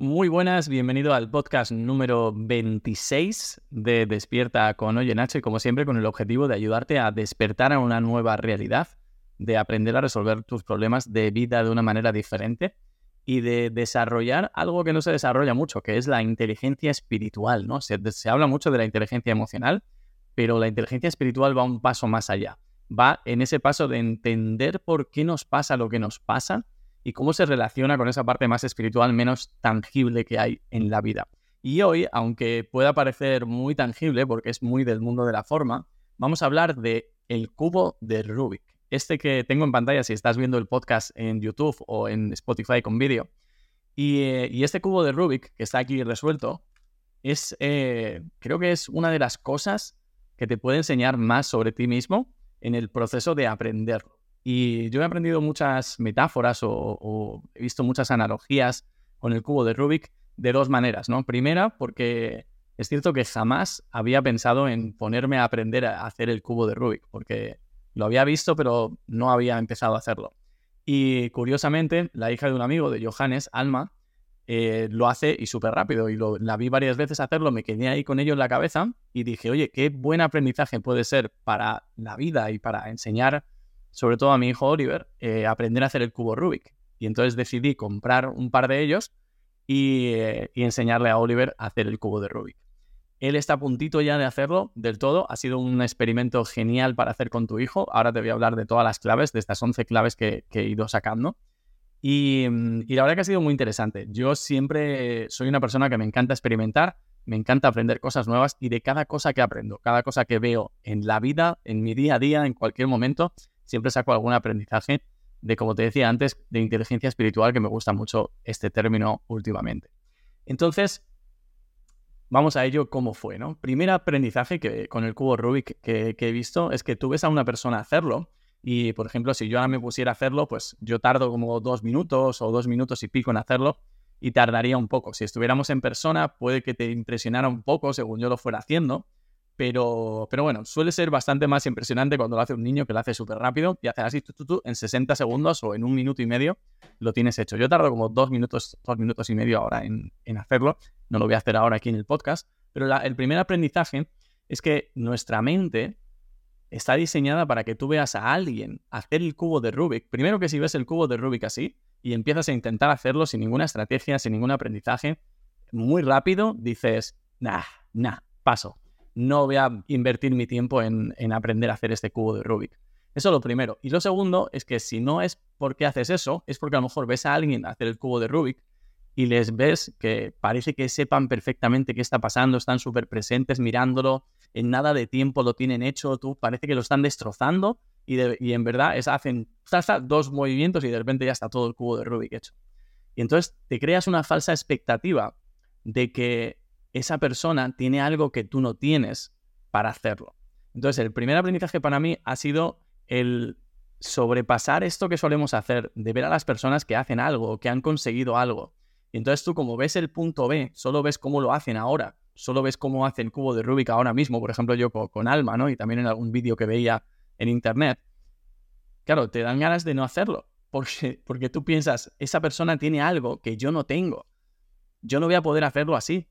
Muy buenas, bienvenido al podcast número 26 de Despierta con Oye Nacho y como siempre con el objetivo de ayudarte a despertar a una nueva realidad, de aprender a resolver tus problemas de vida de una manera diferente y de desarrollar algo que no se desarrolla mucho, que es la inteligencia espiritual, ¿no? Se, se habla mucho de la inteligencia emocional, pero la inteligencia espiritual va un paso más allá. Va en ese paso de entender por qué nos pasa lo que nos pasa y cómo se relaciona con esa parte más espiritual, menos tangible que hay en la vida. Y hoy, aunque pueda parecer muy tangible porque es muy del mundo de la forma, vamos a hablar de el cubo de Rubik. Este que tengo en pantalla si estás viendo el podcast en YouTube o en Spotify con vídeo. Y, eh, este cubo de Rubik que está aquí resuelto es, eh, creo que es una de las cosas que te puede enseñar más sobre ti mismo en el proceso de aprenderlo. Y yo he aprendido muchas metáforas o, he visto muchas analogías con el cubo de Rubik de dos maneras, ¿no? Primera, porque es cierto que jamás había pensado en ponerme a aprender a hacer el cubo de Rubik, porque lo había visto, pero no había empezado a hacerlo. Y curiosamente, la hija de un amigo de Johannes, Alma, eh, lo hace y súper rápido. Y lo, la vi varias veces hacerlo, me quedé ahí con ello en la cabeza y dije, oye, qué buen aprendizaje puede ser para la vida y para enseñar sobre todo a mi hijo Oliver, eh, aprender a hacer el cubo Rubik. Y entonces decidí comprar un par de ellos eh, y, enseñarle a Oliver a hacer el cubo de Rubik. Él está a puntito ya de hacerlo del todo. Ha sido un experimento genial para hacer con tu hijo. Ahora te voy a hablar de todas las claves, de estas 11 claves que, he ido sacando. Y, y, la verdad que ha sido muy interesante. Yo siempre soy una persona que me encanta experimentar, me encanta aprender cosas nuevas y de cada cosa que aprendo, cada cosa que veo en la vida, en mi día a día, en cualquier momento, siempre saco algún aprendizaje de, como te decía antes, de inteligencia espiritual, que me gusta mucho este término últimamente. Entonces, vamos a ello cómo fue, ¿no? Primer aprendizaje que con el cubo Rubik que, he visto es que tú ves a una persona hacerlo y, por ejemplo, si yo ahora me pusiera a hacerlo, pues yo tardo como dos minutos o dos minutos y pico en hacerlo y tardaría un poco. Si estuviéramos en persona, puede que te impresionara un poco según yo lo fuera haciendo, pero, pero bueno, suele ser bastante más impresionante cuando lo hace un niño que lo hace súper rápido y hace así tú, en 60 segundos o en un minuto y medio lo tienes hecho. Yo tardo como dos minutos, dos minutos y medio ahora en, hacerlo. No lo voy a hacer ahora aquí en el podcast. Pero el primer aprendizaje es que nuestra mente está diseñada para que tú veas a alguien hacer el cubo de Rubik. Primero que si ves el cubo de Rubik así y empiezas a intentar hacerlo sin ninguna estrategia, sin ningún aprendizaje, muy rápido dices, nah, nah, paso no voy a invertir mi tiempo en, aprender a hacer este cubo de Rubik. Eso es lo primero. Y lo segundo es que si no es porque haces eso, es porque a lo mejor ves a alguien hacer el cubo de Rubik y les ves que parece que sepan perfectamente qué está pasando, están súper presentes mirándolo, en nada de tiempo lo tienen hecho, tú parece que lo están destrozando y, en verdad es, hacen dos movimientos y de repente ya está todo el cubo de Rubik hecho. Y entonces te creas una falsa expectativa de que esa persona tiene algo que tú no tienes para hacerlo. Entonces, el primer aprendizaje para mí ha sido el sobrepasar esto que solemos hacer, de ver a las personas que hacen algo, que han conseguido algo. Y entonces tú como ves el punto B, solo ves cómo lo hacen ahora, solo ves cómo hacen el cubo de Rubik ahora mismo, por ejemplo yo con, Alma, ¿no? Y también en algún vídeo que veía en internet. Claro, te dan ganas de no hacerlo, porque, porque tú piensas, esa persona tiene algo que yo no tengo. Yo no voy a poder hacerlo así.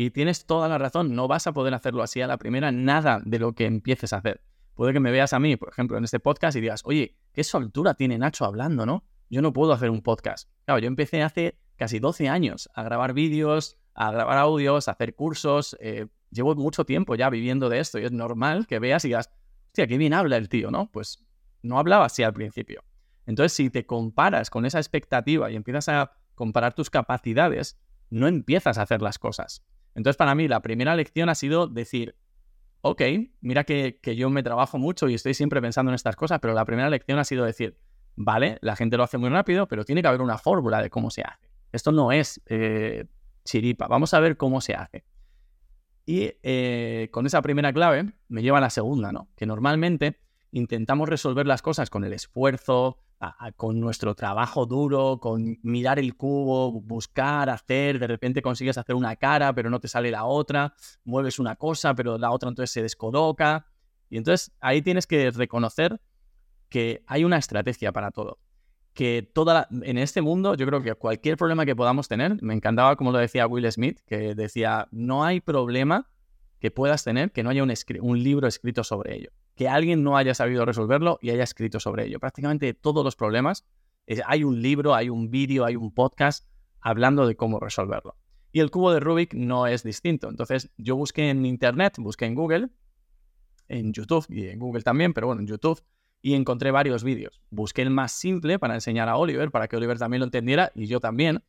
Y tienes toda la razón, no vas a poder hacerlo así a la primera, nada de lo que empieces a hacer. Puede que me veas a mí, por ejemplo, en este podcast y digas, oye, qué soltura tiene Nacho hablando, ¿no? Yo no puedo hacer un podcast. Claro, yo empecé hace casi 12 años a grabar vídeos, a grabar audios, a hacer cursos. Eh, llevo mucho tiempo ya viviendo de esto y es normal que veas y digas, hostia, qué bien habla el tío, ¿no? Pues no hablaba así al principio. Entonces, si te comparas con esa expectativa y empiezas a comparar tus capacidades, no empiezas a hacer las cosas. Entonces, para mí, la primera lección ha sido decir, ok, mira que, yo me trabajo mucho y estoy siempre pensando en estas cosas, pero la primera lección ha sido decir, vale, la gente lo hace muy rápido, pero tiene que haber una fórmula de cómo se hace. Esto no es eh, chiripa, vamos a ver cómo se hace. Y eh, con esa primera clave me lleva a la segunda, ¿no? Que normalmente intentamos resolver las cosas con el esfuerzo, con nuestro trabajo duro, con mirar el cubo, buscar, hacer, de repente consigues hacer una cara, pero no te sale la otra, mueves una cosa, pero la otra entonces se descoloca. Y entonces ahí tienes que reconocer que hay una estrategia para todo. que toda en este mundo, yo creo que cualquier problema que podamos tener, me encantaba como lo decía Will Smith, que decía, no hay problema que puedas tener que no haya un libro escrito sobre ello, que alguien no haya sabido resolverlo y haya escrito sobre ello. Prácticamente todos los problemas, hay un libro, hay un vídeo, hay un podcast hablando de cómo resolverlo. Y el cubo de Rubik no es distinto. Entonces yo busqué en Internet, busqué en Google, en YouTube y en Google también, pero bueno, en YouTube, y encontré varios vídeos. Busqué el más simple para enseñar a Oliver, para que Oliver también lo entendiera y yo también.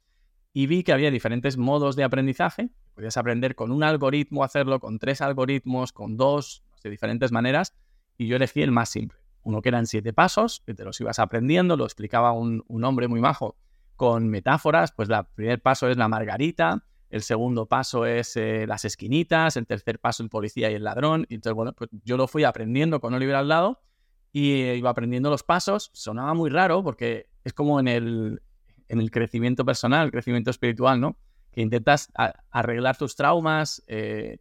Y vi que había diferentes modos de aprendizaje. Podías aprender con un algoritmo, hacerlo con tres algoritmos, con dos, de diferentes maneras. Y yo elegí el más simple. Uno que eran siete pasos, que te los ibas aprendiendo, lo explicaba un, hombre muy majo con metáforas. Pues el primer paso es la margarita, el segundo paso es eh, las esquinitas, el tercer paso el policía y el ladrón. Y entonces, bueno, pues yo lo fui aprendiendo con Oliver al lado y iba aprendiendo los pasos. Sonaba muy raro porque es como en el, en el crecimiento personal, el crecimiento espiritual, ¿no? Que intentas arreglar tus traumas, eh,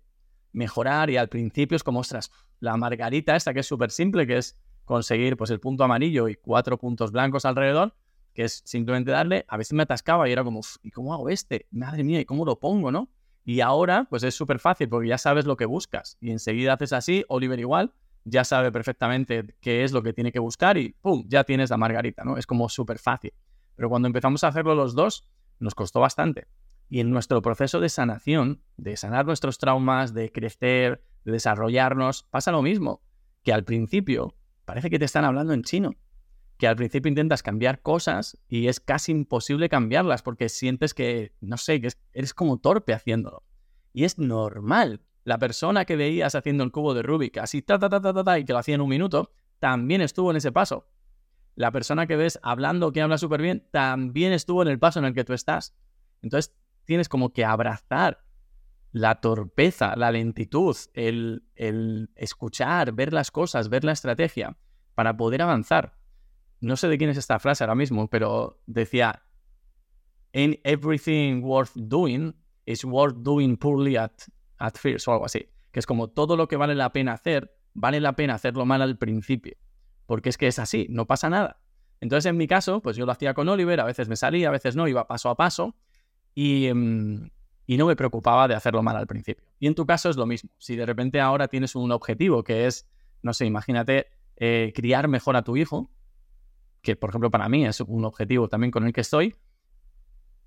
mejorar y al principio es como, ostras, la margarita esta que es súper simple, que es conseguir pues el punto amarillo y cuatro puntos blancos alrededor, que es simplemente darle, a veces me atascaba y era como, ¿y cómo hago este? Madre mía, ¿y cómo lo pongo, no? Y ahora, pues es súper fácil porque ya sabes lo que buscas y enseguida haces así, Oliver igual, ya sabe perfectamente qué es lo que tiene que buscar y ¡pum! ya tienes la margarita, ¿no? Es como súper fácil. Pero cuando empezamos a hacerlo los dos, nos costó bastante. Y en nuestro proceso de sanación, de sanar nuestros traumas, de crecer, de desarrollarnos, pasa lo mismo. Que al principio parece que te están hablando en chino. Que al principio intentas cambiar cosas y es casi imposible cambiarlas porque sientes que, no sé, que eres como torpe haciéndolo. Y es normal, la persona que veías haciendo el cubo de Rubik así ta ta ta ta ta, y que lo hacía en un minuto, también estuvo en ese paso. La persona que ves hablando que habla súper bien, también estuvo en el paso en el que tú estás. Entonces tienes como que abrazar la torpeza, la lentitud, el, el escuchar, ver las cosas, ver la estrategia para poder avanzar. No sé de quién es esta frase ahora mismo, pero decía, in everything worth doing is worth doing poorly at at first o algo así. Que es como todo lo que vale la pena hacer, vale la pena hacerlo mal al principio. Porque es que es así, no pasa nada. Entonces, en mi caso, pues yo lo hacía con Oliver, a veces me salía, a veces no, iba paso a paso y, em, y no me preocupaba de hacerlo mal al principio. Y en tu caso es lo mismo. Si de repente ahora tienes un objetivo que es, no sé, imagínate eh, criar mejor a tu hijo, que por ejemplo para mí es un objetivo también con el que estoy,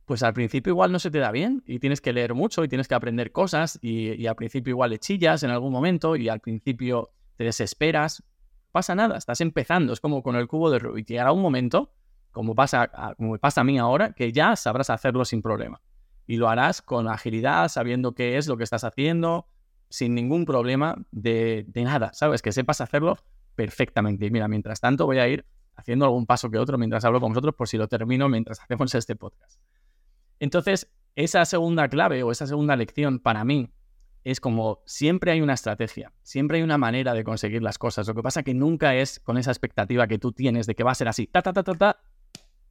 pues al principio igual no se te da bien y tienes que leer mucho y tienes que aprender cosas y, al principio igual le chillas en algún momento y al principio te desesperas. Pasa nada, estás empezando, es como con el cubo de Rubik. Llegará un momento, como pasa, como me pasa a mí ahora, que ya sabrás hacerlo sin problema. Y lo harás con agilidad, sabiendo qué es lo que estás haciendo, sin ningún problema de, de nada, ¿sabes? Que sepas hacerlo perfectamente. Y mira, mientras tanto voy a ir haciendo algún paso que otro mientras hablo con vosotros por si lo termino mientras hacemos este podcast. Entonces, esa segunda clave o esa segunda lección para mí es como siempre hay una estrategia, siempre hay una manera de conseguir las cosas. Lo que pasa que nunca es con esa expectativa que tú tienes de que va a ser así, ta, ta, ta, ta, ta,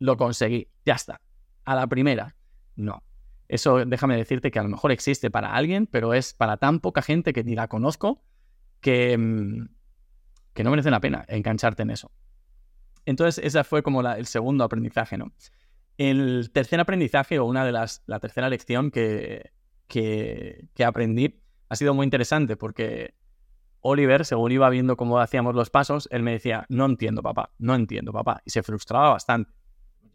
lo conseguí, ya está, a la primera. No. Eso déjame decirte que a lo mejor existe para alguien, pero es para tan poca gente que ni la conozco que, mm, que no merece la pena engancharte en eso. Entonces, ese fue como el segundo aprendizaje, ¿no? El tercer aprendizaje o una de las, la tercera lección que, que, aprendí ha sido muy interesante porque Oliver, según iba viendo cómo hacíamos los pasos, él me decía, no entiendo, papá, no entiendo, papá. Y se frustraba bastante.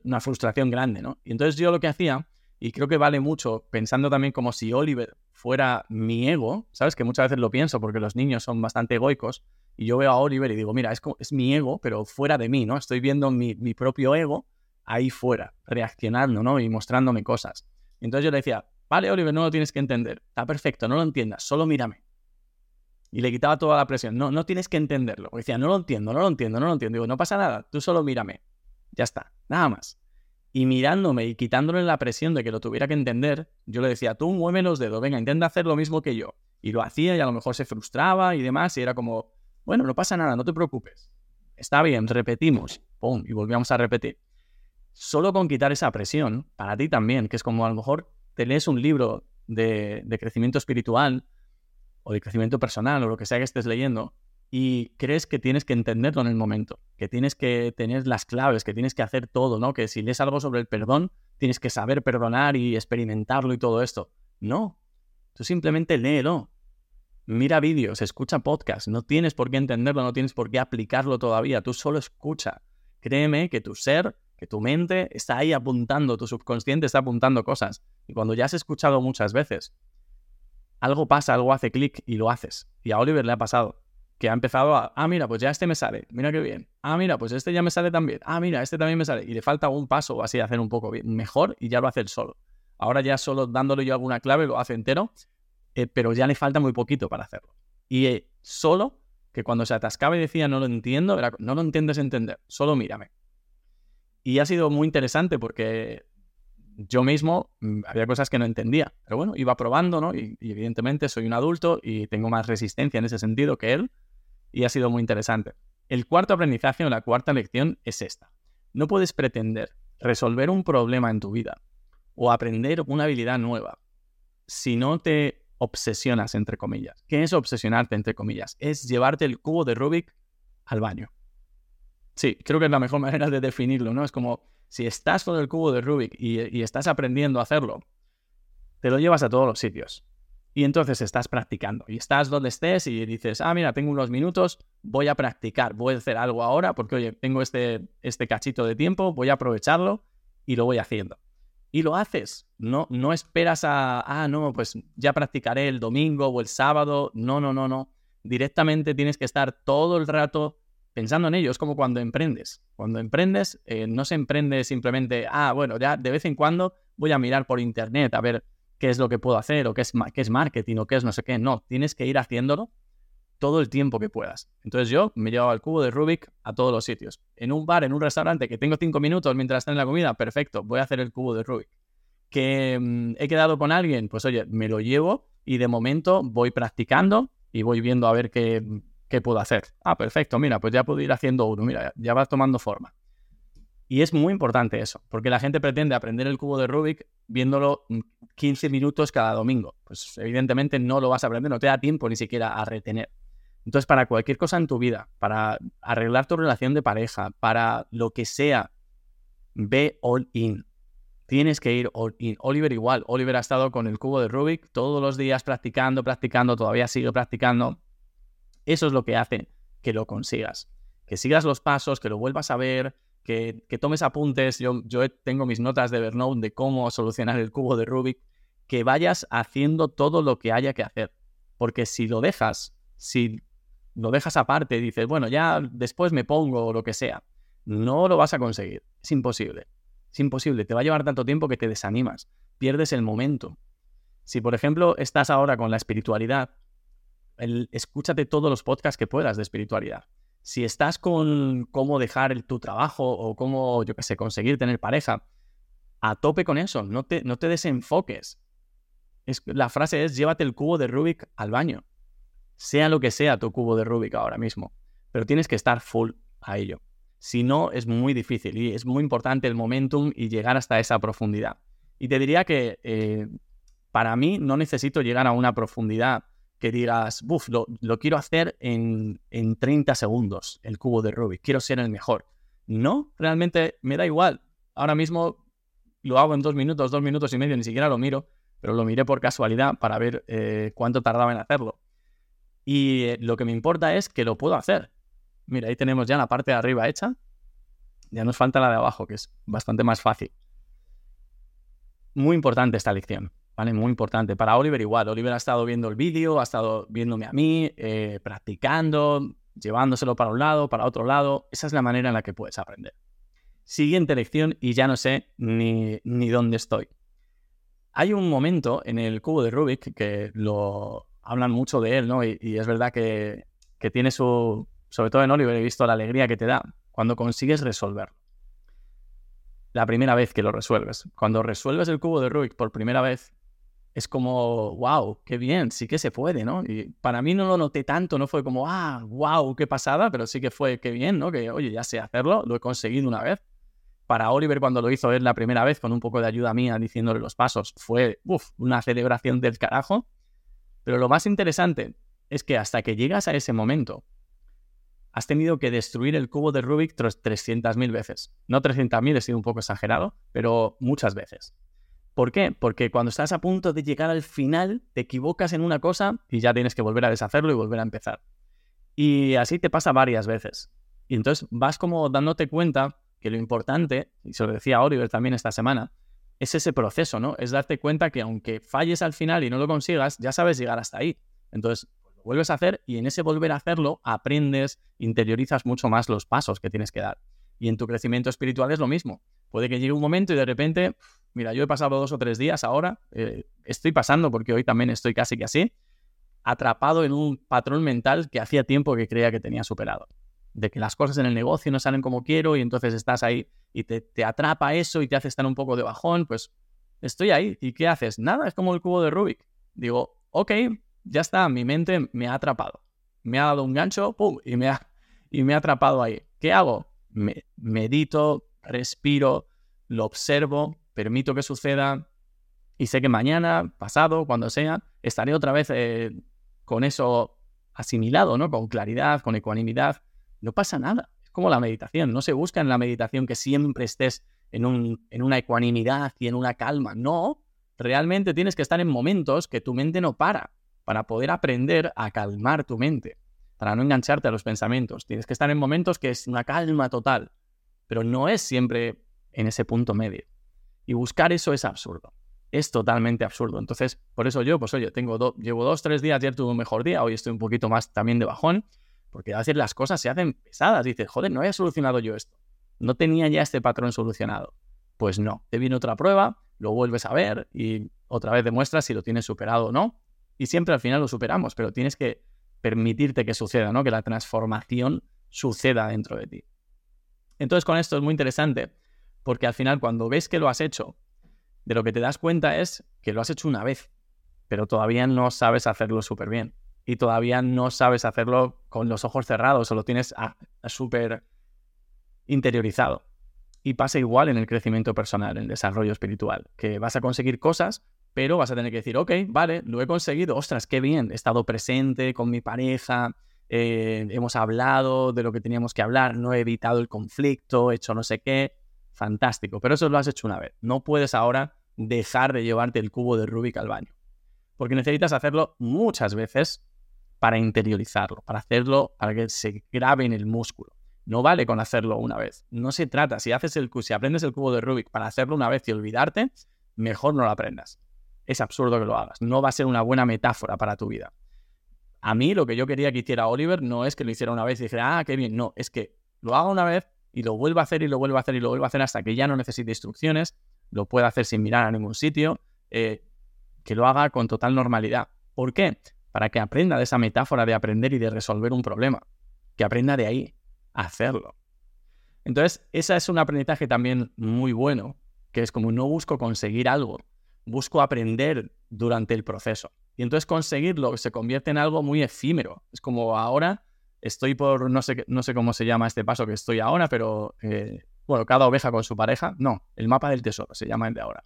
Una frustración grande, ¿no? Y entonces yo lo que hacía, y creo que vale mucho, pensando también como si Oliver fuera mi ego, ¿sabes? Que muchas veces lo pienso porque los niños son bastante egoicos, y yo veo a Oliver y digo, mira, es, es mi ego, pero fuera de mí, ¿no? Estoy viendo mi, mi propio ego ahí fuera, reaccionando, ¿no? Y mostrándome cosas. entonces yo le decía, vale, Oliver, no lo tienes que entender. Está perfecto, no lo entiendas, solo mírame. Y le quitaba toda la presión. No, no tienes que entenderlo. Decía, no lo entiendo, no lo entiendo, no lo entiendo. Digo, no pasa nada, tú solo mírame. Ya está, nada más. Y mirándome y quitándole la presión de que lo tuviera que entender, yo le decía, tú mueve los dedos, venga, intenta hacer lo mismo que yo. Y lo hacía y a lo mejor se frustraba y demás. Y era como, bueno, no pasa nada, no te preocupes. Está bien, repetimos. Pum, y volvíamos a repetir solo con quitar esa presión, para ti también, que es como a lo mejor te lees un libro de, crecimiento espiritual o de crecimiento personal o lo que sea que estés leyendo, y crees que tienes que entenderlo en el momento, que tienes que tener las claves, que tienes que hacer todo, ¿no? Que si lees algo sobre el perdón, tienes que saber perdonar y experimentarlo y todo esto. No, tú simplemente léelo. Mira vídeos, escucha podcasts, no tienes por qué entenderlo, no tienes por qué aplicarlo todavía, tú solo escucha. Créeme que tu ser, que tu mente está ahí apuntando, tu subconsciente está apuntando cosas. Y cuando ya has escuchado muchas veces, algo pasa, algo hace clic y lo haces. Y a Oliver le ha pasado que ha empezado a, ah, mira, pues ya este me sale, mira qué bien. Ah, mira, pues este ya me sale también. Ah, mira, este también me sale. Y le falta un paso o así hacer un poco mejor y ya lo hace él solo. Ahora ya solo dándole yo alguna clave lo hace entero, eh, pero ya le falta muy poquito para hacerlo. Y eh, solo que cuando se atascaba y decía no lo entiendo, era, no lo entiendes entender, solo mírame. Y ha sido muy interesante porque yo mismo mm, había cosas que no entendía, pero bueno, iba probando, ¿no? y, evidentemente soy un adulto y tengo más resistencia en ese sentido que él, y ha sido muy interesante. El cuarto aprendizaje o la cuarta lección es esta. No puedes pretender resolver un problema en tu vida o aprender una habilidad nueva si no te obsesionas, entre comillas. ¿Qué es obsesionarte, entre comillas? Es llevarte el cubo de Rubik al baño. Sí, creo que es la mejor manera de definirlo, ¿no? Es como si estás con el cubo de Rubik y, y estás aprendiendo a hacerlo, te lo llevas a todos los sitios y entonces estás practicando y estás donde estés y dices, ah, mira, tengo unos minutos, voy a practicar, voy a hacer algo ahora porque, oye, tengo este, este cachito de tiempo, voy a aprovecharlo y lo voy haciendo. Y lo haces, no, no esperas a, ah, no, pues ya practicaré el domingo o el sábado, no, no, no, no. Directamente tienes que estar todo el rato pensando en ello. Es como cuando emprendes. Cuando emprendes, eh, no se emprende simplemente, ah, bueno, ya de vez en cuando voy a mirar por internet a ver qué es lo que puedo hacer o qué es, qué es marketing o qué es no sé qué. No, tienes que ir haciéndolo todo el tiempo que puedas. Entonces yo me llevo el cubo de Rubik a todos los sitios. En un bar, en un restaurante que tengo cinco minutos mientras está en la comida, perfecto, voy a hacer el cubo de Rubik. Que mm, he quedado con alguien, pues oye, me lo llevo y de momento voy practicando y voy viendo a ver qué, qué puedo hacer. Ah, perfecto, mira, pues ya puedo ir haciendo uno, mira, ya va tomando forma. Y es muy importante eso, porque la gente pretende aprender el cubo de Rubik viéndolo 15 minutos cada domingo. Pues evidentemente no lo vas a aprender, no te da tiempo ni siquiera a retener. Entonces, para cualquier cosa en tu vida, para arreglar tu relación de pareja, para lo que sea, ve all in. Tienes que ir all in. Oliver igual. Oliver ha estado con el cubo de Rubik todos los días practicando, practicando, todavía sigue practicando. Eso es lo que hace que lo consigas. Que sigas los pasos, que lo vuelvas a ver, que, tomes apuntes. Yo, yo tengo mis notas de Evernote de cómo solucionar el cubo de Rubik. Que vayas haciendo todo lo que haya que hacer. Porque si lo dejas, si lo dejas aparte dices, bueno, ya después me pongo o lo que sea, no lo vas a conseguir. Es imposible. Es imposible. Te va a llevar tanto tiempo que te desanimas. Pierdes el momento. Si, por ejemplo, estás ahora con la espiritualidad, escúchate todos los podcasts que puedas de espiritualidad si estás con cómo dejar tu trabajo o cómo, yo qué sé, conseguir tener pareja, a tope con eso, no te, no te desenfoques. Es, la frase es, llévate el cubo de Rubik al baño. Sea lo que sea tu cubo de Rubik ahora mismo, pero tienes que estar full a ello. Si no, es muy difícil y es muy importante el momentum y llegar hasta esa profundidad. Y te diría que eh, para mí no necesito llegar a una profundidad que digas, buf, lo, quiero hacer en, en 30 segundos, el cubo de Rubik, quiero ser el mejor. No, realmente me da igual. Ahora mismo lo hago en dos minutos, dos minutos y medio, ni siquiera lo miro, pero lo miré por casualidad para ver eh, cuánto tardaba en hacerlo. Y eh, lo que me importa es que lo puedo hacer. Mira, ahí tenemos ya la parte de arriba hecha. Ya nos falta la de abajo, que es bastante más fácil. Muy importante esta lección. ¿Vale? Muy importante. Para Oliver igual. Oliver ha estado viendo el vídeo, ha estado viéndome a mí, eh, practicando, llevándoselo para un lado, para otro lado. Esa es la manera en la que puedes aprender. Siguiente lección y ya no sé ni, ni dónde estoy. Hay un momento en el cubo de Rubik que lo hablan mucho de él, ¿no? Y, y es verdad que, que tiene su, sobre todo en Oliver he visto la alegría que te da cuando consigues resolverlo. La primera vez que lo resuelves. Cuando resuelves el cubo de Rubik por primera vez, es como, wow, qué bien, sí que se puede, ¿no? Y para mí no lo noté tanto, no fue como, ah, wow, qué pasada, pero sí que fue, qué bien, ¿no? Que, oye, ya sé hacerlo, lo he conseguido una vez. Para Oliver, cuando lo hizo él la primera vez, con un poco de ayuda mía diciéndole los pasos, fue, uff, una celebración del carajo. Pero lo más interesante es que hasta que llegas a ese momento, has tenido que destruir el cubo de Rubik 300.000 veces. No 300.000, he sido un poco exagerado, pero muchas veces. ¿Por qué? Porque cuando estás a punto de llegar al final, te equivocas en una cosa y ya tienes que volver a deshacerlo y volver a empezar. Y así te pasa varias veces. Y entonces vas como dándote cuenta que lo importante, y se lo decía Oliver también esta semana, es ese proceso, ¿no? Es darte cuenta que aunque falles al final y no lo consigas, ya sabes llegar hasta ahí. Entonces, lo vuelves a hacer y en ese volver a hacerlo aprendes, interiorizas mucho más los pasos que tienes que dar. Y en tu crecimiento espiritual es lo mismo. Puede que llegue un momento y de repente Mira, yo he pasado dos o tres días ahora, eh, estoy pasando porque hoy también estoy casi que así, atrapado en un patrón mental que hacía tiempo que creía que tenía superado. De que las cosas en el negocio no salen como quiero y entonces estás ahí y te, te atrapa eso y te hace estar un poco de bajón, pues estoy ahí. ¿Y qué haces? Nada, es como el cubo de Rubik. Digo, ok, ya está, mi mente me ha atrapado. Me ha dado un gancho. Y me ha, y me ha atrapado ahí. ¿Qué hago? Me, medito, respiro, lo observo, permito que suceda y sé que mañana, pasado, cuando sea, estaré otra vez eh, con eso asimilado, ¿no? Con claridad, con ecuanimidad. No pasa nada. Es como la meditación. No se busca en la meditación que siempre estés en, un, en una ecuanimidad y en una calma. No. Realmente tienes que estar en momentos que tu mente no para para poder aprender a calmar tu mente, para no engancharte a los pensamientos. Tienes que estar en momentos que es una calma total, pero no es siempre en ese punto medio. Y buscar eso es absurdo. Es totalmente absurdo. Entonces, por eso yo, pues oye, tengo llevo dos, tres días, ayer tuve un mejor día, hoy estoy un poquito más también de bajón, porque a veces las cosas se hacen pesadas. Dices, joder, no había solucionado yo esto. No tenía ya este patrón solucionado. Pues no, te viene otra prueba, lo vuelves a ver y otra vez demuestras si lo tienes superado o no. Y siempre al final lo superamos, pero tienes que permitirte que suceda, ¿no? Que la transformación suceda dentro de ti. Entonces, con esto es muy interesante porque al final cuando ves que lo has hecho, de lo que te das cuenta es que lo has hecho una vez, pero todavía no sabes hacerlo súper bien. Y todavía no sabes hacerlo con los ojos cerrados o lo tienes súper interiorizado. Y pasa igual en el crecimiento personal, en el desarrollo espiritual, que vas a conseguir cosas, pero vas a tener que decir, ok, vale, lo he conseguido, ostras, qué bien, he estado presente con mi pareja, eh, hemos hablado de lo que teníamos que hablar, no he evitado el conflicto, he hecho no sé qué, fantástico, pero eso lo has hecho una vez. No puedes ahora dejar de llevarte el cubo de Rubik al baño, porque necesitas hacerlo muchas veces para interiorizarlo, para hacerlo, para que se grabe en el músculo. No vale con hacerlo una vez. No se trata, si haces el si aprendes el cubo de Rubik para hacerlo una vez y olvidarte, mejor no lo aprendas. Es absurdo que lo hagas. No va a ser una buena metáfora para tu vida. A mí lo que yo quería que hiciera Oliver no es que lo hiciera una vez y dijera, ah, qué bien. No, es que lo haga una vez, y lo vuelvo a hacer y lo vuelvo a hacer y lo vuelvo a hacer hasta que ya no necesite instrucciones, lo pueda hacer sin mirar a ningún sitio, eh, que lo haga con total normalidad. ¿Por qué? Para que aprenda de esa metáfora de aprender y de resolver un problema, que aprenda de ahí a hacerlo. Entonces, ese es un aprendizaje también muy bueno, que es como no busco conseguir algo, busco aprender durante el proceso. Y entonces conseguirlo se convierte en algo muy efímero. Es como ahora estoy por, no sé, no sé cómo se llama este paso que estoy ahora, pero eh, bueno, cada oveja con su pareja. No, el mapa del tesoro se llama el de ahora.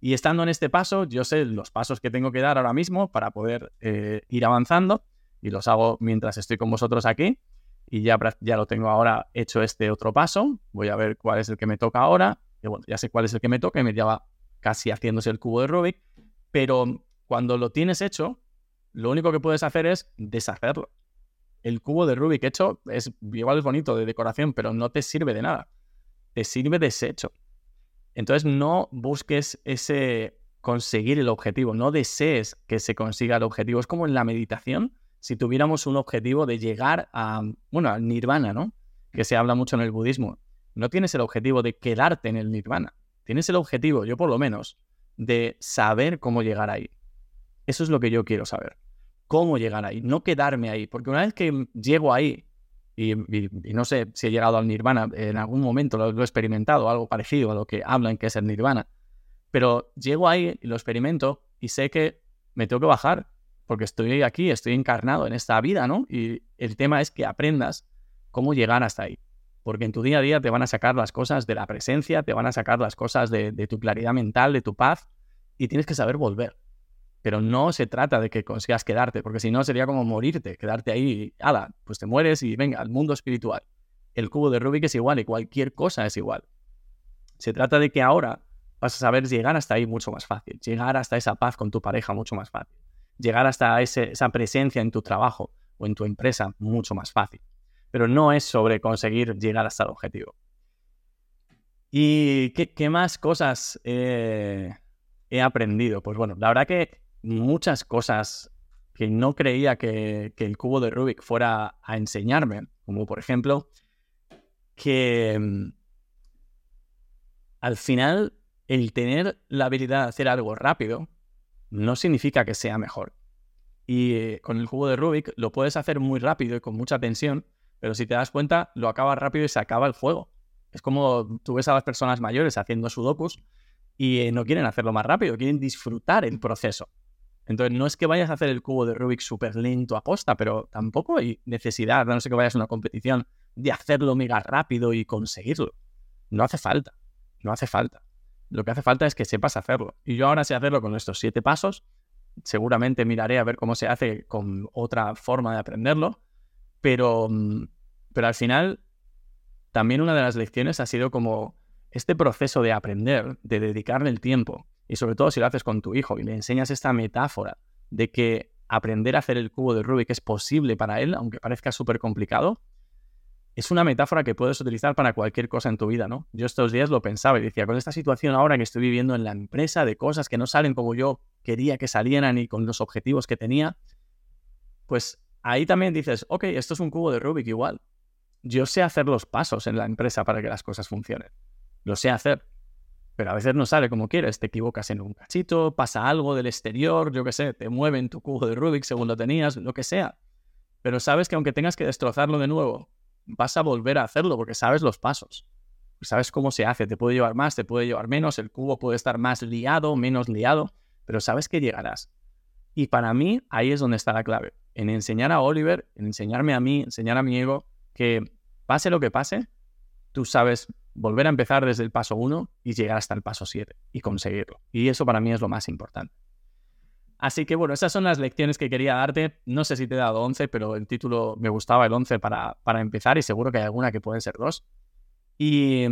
Y estando en este paso, yo sé los pasos que tengo que dar ahora mismo para poder eh, ir avanzando y los hago mientras estoy con vosotros aquí. Y ya, ya lo tengo ahora hecho este otro paso. Voy a ver cuál es el que me toca ahora. Y bueno, ya sé cuál es el que me toca y me lleva casi haciéndose el cubo de Rubik. Pero cuando lo tienes hecho, lo único que puedes hacer es deshacerlo el cubo de Rubik hecho es igual es bonito de decoración, pero no te sirve de nada. Te sirve deshecho. Entonces no busques ese conseguir el objetivo, no desees que se consiga el objetivo. Es como en la meditación, si tuviéramos un objetivo de llegar a, bueno, al nirvana, ¿no? Que se habla mucho en el budismo. No tienes el objetivo de quedarte en el nirvana. Tienes el objetivo, yo por lo menos, de saber cómo llegar ahí. Eso es lo que yo quiero saber cómo llegar ahí, no quedarme ahí, porque una vez que llego ahí, y, no sé si he llegado al nirvana, en algún momento lo, he experimentado, algo parecido a lo que hablan que es el nirvana, pero llego ahí y lo experimento y sé que me tengo que bajar, porque estoy aquí, estoy encarnado en esta vida, ¿no? Y el tema es que aprendas cómo llegar hasta ahí. Porque en tu día a día te van a sacar las cosas de la presencia, te van a sacar las cosas de tu claridad mental, de tu paz, y tienes que saber volver. Pero no se trata de que consigas quedarte, porque si no sería como morirte, quedarte ahí, ala, pues te mueres y venga, al mundo espiritual. El cubo de Rubik es igual y cualquier cosa es igual. Se trata de que ahora vas a saber llegar hasta ahí mucho más fácil, llegar hasta esa paz con tu pareja mucho más fácil, llegar hasta esa presencia en tu trabajo o en tu empresa mucho más fácil. Pero no es sobre conseguir llegar hasta el objetivo. ¿Y qué, más cosas he aprendido? Pues bueno, la verdad que muchas cosas que no creía que, el cubo de Rubik fuera a enseñarme, como por ejemplo que mm, al final el tener la habilidad de hacer algo rápido no significa que sea mejor. Y eh, con el cubo de Rubik lo puedes hacer muy rápido y con mucha tensión, pero si te das cuenta, lo acabas rápido y se acaba el juego. Es como tú ves a las personas mayores haciendo sudokus y eh, no quieren hacerlo más rápido, quieren disfrutar el proceso. Entonces, no es que vayas a hacer el cubo de Rubik súper lento a posta, pero tampoco hay necesidad, no sé que vayas a una competición, de hacerlo mega rápido y conseguirlo. No hace falta, no hace falta. Lo que hace falta es que sepas hacerlo. Y yo ahora sé hacerlo con estos siete pasos. Seguramente miraré a ver cómo se hace con otra forma de aprenderlo. Pero, mm, pero al final, también una de las lecciones ha sido como este proceso de aprender, de dedicarle el tiempo, y sobre todo si lo haces con tu hijo y le enseñas esta metáfora de que aprender a hacer el cubo de Rubik es posible para él, aunque parezca súper complicado, es una metáfora que puedes utilizar para cualquier cosa en tu vida, ¿no? Yo estos días lo pensaba y decía, con esta situación ahora que estoy viviendo en la empresa, de cosas que no salen como yo quería que salieran y con los objetivos que tenía, pues ahí también dices, ok, esto es un cubo de Rubik igual. Yo sé hacer los pasos en la empresa para que las cosas funcionen. Lo sé hacer. Pero a veces no sale como quieres. Te equivocas en un cachito, pasa algo del exterior, yo qué sé, te mueven tu cubo de Rubik según lo tenías, lo que sea. Pero sabes que aunque tengas que destrozarlo de nuevo, vas a volver a hacerlo porque sabes los pasos. Sabes cómo se hace. Te puede llevar más, te puede llevar menos. El cubo puede estar más liado, menos liado, pero sabes que llegarás. Y para mí ahí es donde está la clave. En enseñar a Oliver, en enseñarme a mí, enseñar a mi ego que pase lo que pase, tú sabes volver a empezar desde el paso 1 y llegar hasta el paso 7 y conseguirlo. Y eso para mí es lo más importante. Así que bueno, esas son las lecciones que quería darte. No sé si te he dado 11, pero el título me gustaba el 11 para, para empezar y seguro que hay alguna que pueden ser dos. Y,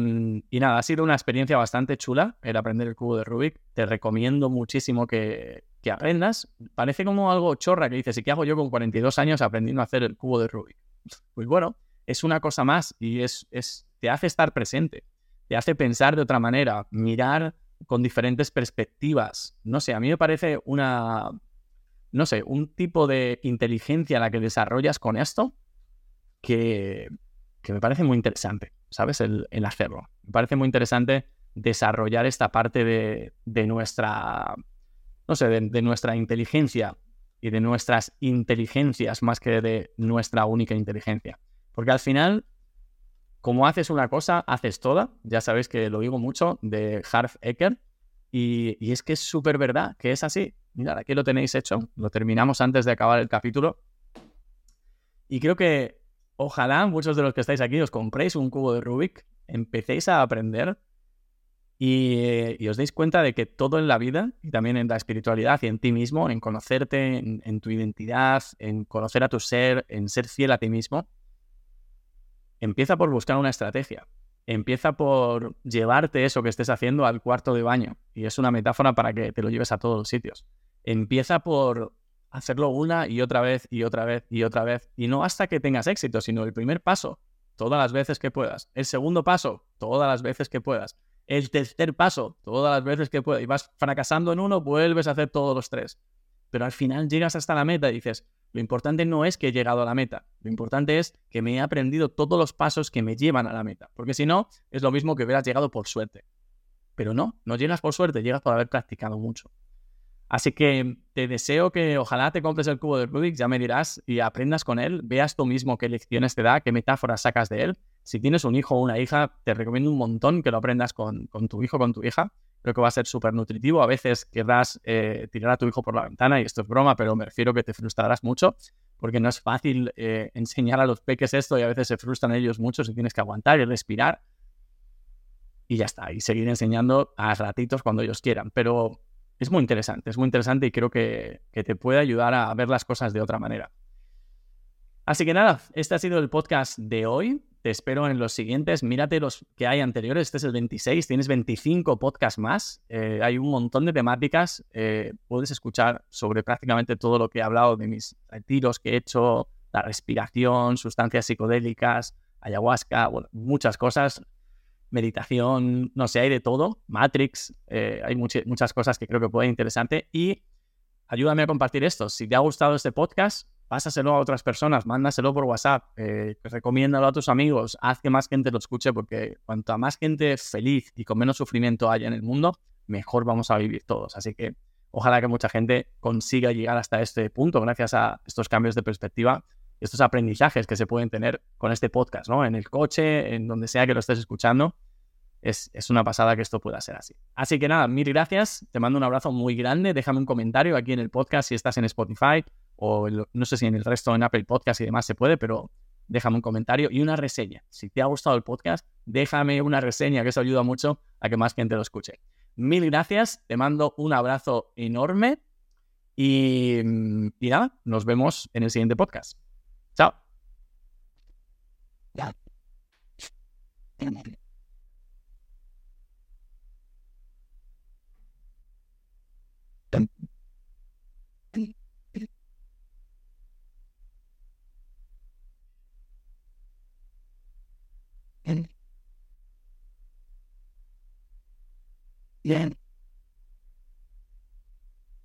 y, nada, ha sido una experiencia bastante chula el aprender el cubo de Rubik. Te recomiendo muchísimo que, que aprendas. Parece como algo chorra que dices, ¿y qué hago yo con 42 años aprendiendo a hacer el cubo de Rubik? Pues bueno, es una cosa más y es, es, te hace estar presente, te hace pensar de otra manera, mirar con diferentes perspectivas. No sé, a mí me parece una, no sé, un tipo de inteligencia la que desarrollas con esto que, que me parece muy interesante, ¿sabes? El, hacerlo. Me parece muy interesante desarrollar esta parte de, de nuestra, no sé, de, de nuestra inteligencia y de nuestras inteligencias más que de nuestra única inteligencia. Porque al final como haces una cosa, haces toda. Ya sabéis que lo digo mucho de Harv Eker. Y, es que es súper verdad, que es así. Mirad, aquí lo tenéis hecho. Lo terminamos antes de acabar el capítulo. Y creo que ojalá muchos de los que estáis aquí os compréis un cubo de Rubik, empecéis a aprender y, os deis cuenta de que todo en la vida, y también en la espiritualidad y en ti mismo, en conocerte, en tu identidad, en conocer a tu ser, en ser fiel a ti mismo, Empieza por buscar una estrategia. Empieza por llevarte eso que estés haciendo al cuarto de baño. Y es una metáfora para que te lo lleves a todos los sitios. Empieza por hacerlo una y otra vez y otra vez y otra vez. Y no hasta que tengas éxito, sino el primer paso, todas las veces que puedas. El segundo paso, todas las veces que puedas. El tercer paso, todas las veces que puedas. Y vas fracasando en uno, vuelves a hacer todos los tres. Pero al final llegas hasta la meta y dices, lo importante no es que he llegado a la meta, lo importante es que me he aprendido todos los pasos que me llevan a la meta, porque si no, es lo mismo que hubieras llegado por suerte. Pero no, no llegas por suerte, llegas por haber practicado mucho. Así que te deseo que ojalá te compres el cubo de Rubik, ya me dirás, y aprendas con él, veas tú mismo qué lecciones te da, qué metáforas sacas de él. Si tienes un hijo o una hija, te recomiendo un montón que lo aprendas con, con tu hijo o con tu hija, creo que va a ser súper nutritivo. A veces querrás eh, tirar a tu hijo por la ventana, y esto es broma, pero me refiero que te frustrarás mucho, porque no es fácil eh, enseñar a los peques esto y a veces se frustran ellos mucho si tienes que aguantar y respirar. Y ya está, y seguir enseñando a ratitos cuando ellos quieran. Pero es muy interesante, es muy interesante y creo que, que te puede ayudar a ver las cosas de otra manera. Así que nada, este ha sido el podcast de hoy. Te espero en los siguientes. Mírate los que hay anteriores. Este es el 26. Tienes 25 podcasts más. Eh, hay un montón de temáticas. Eh, puedes escuchar sobre prácticamente todo lo que he hablado de mis retiros que he hecho, la respiración, sustancias psicodélicas, ayahuasca, muchas cosas. Meditación, no sé, hay de todo. Matrix, eh, hay muchas cosas que creo que pueden interesante. Y ayúdame a compartir esto. Si te ha gustado este podcast, pásaselo a otras personas, mándaselo por WhatsApp, eh, recomiéndalo a tus amigos, haz que más gente lo escuche, porque cuanto más gente feliz y con menos sufrimiento haya en el mundo, mejor vamos a vivir todos. Así que ojalá que mucha gente consiga llegar hasta este punto gracias a estos cambios de perspectiva, estos aprendizajes que se pueden tener con este podcast, ¿no? En el coche, en donde sea que lo estés escuchando. Es, es, una pasada que esto pueda ser así. Así que nada, mil gracias. Te mando un abrazo muy grande. Déjame un comentario aquí en el podcast si estás en Spotify o no sé si en el resto en Apple Podcast y demás se puede, pero déjame un comentario y una reseña. Si te ha gustado el podcast, déjame una reseña, que eso ayuda mucho a que más gente lo escuche. Mil gracias, te mando un abrazo enorme y, y nada, nos vemos en el siguiente podcast. Chao. Yeah.